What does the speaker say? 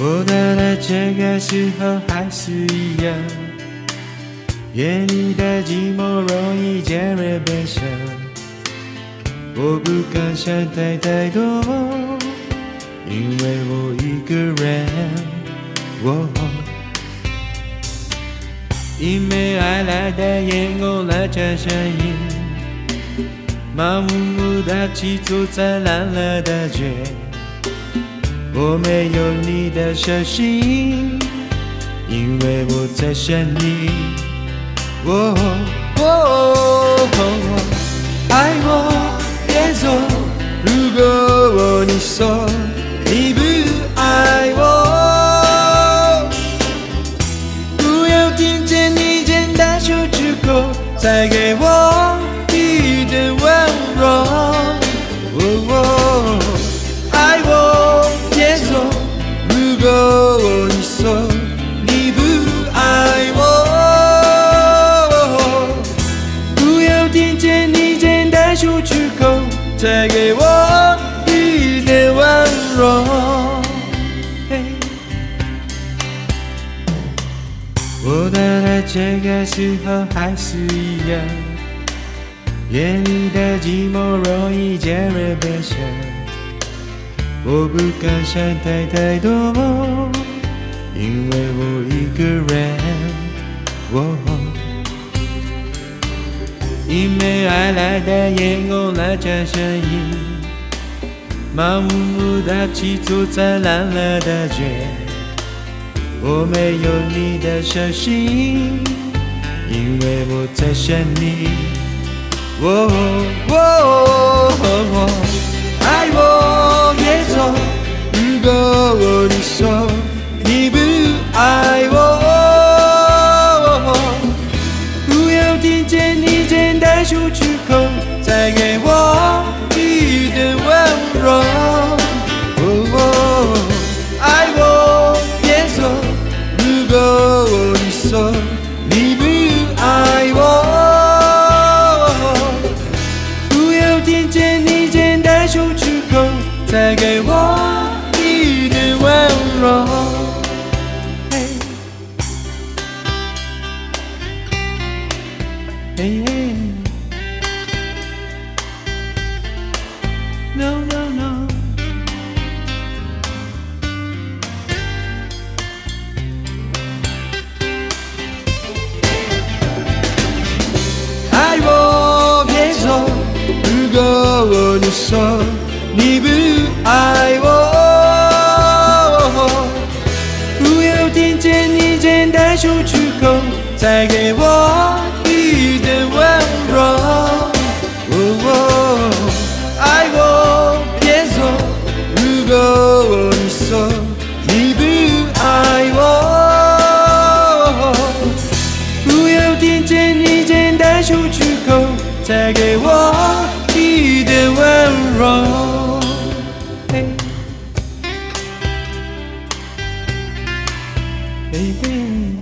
我到了这个时候还是一样，夜里的寂寞容易渐热悲伤。我不敢想太太多，因为我一个人。我因为爱来的眼红了这声音，盲目目的去做灿烂了的绝。我没有你的手心，因为我在想你。哦哦，爱我别走，如果你说你不爱我，不要听见你简单说出口，再给我再给我一点温柔。我到了这个时候还是一样，夜里的寂寞容易渐热悲伤。我不敢想太太多，因为我一个人。我因为爱来的眼红了这声音，盲目目的去做灿烂了的绝。我没有你的手心，因为我在想你。哦哦哦，嘿嘿，No no no。爱我别走，如果你说你不爱我，不要听见你简单说出口，再给我再给我一点温柔。Baby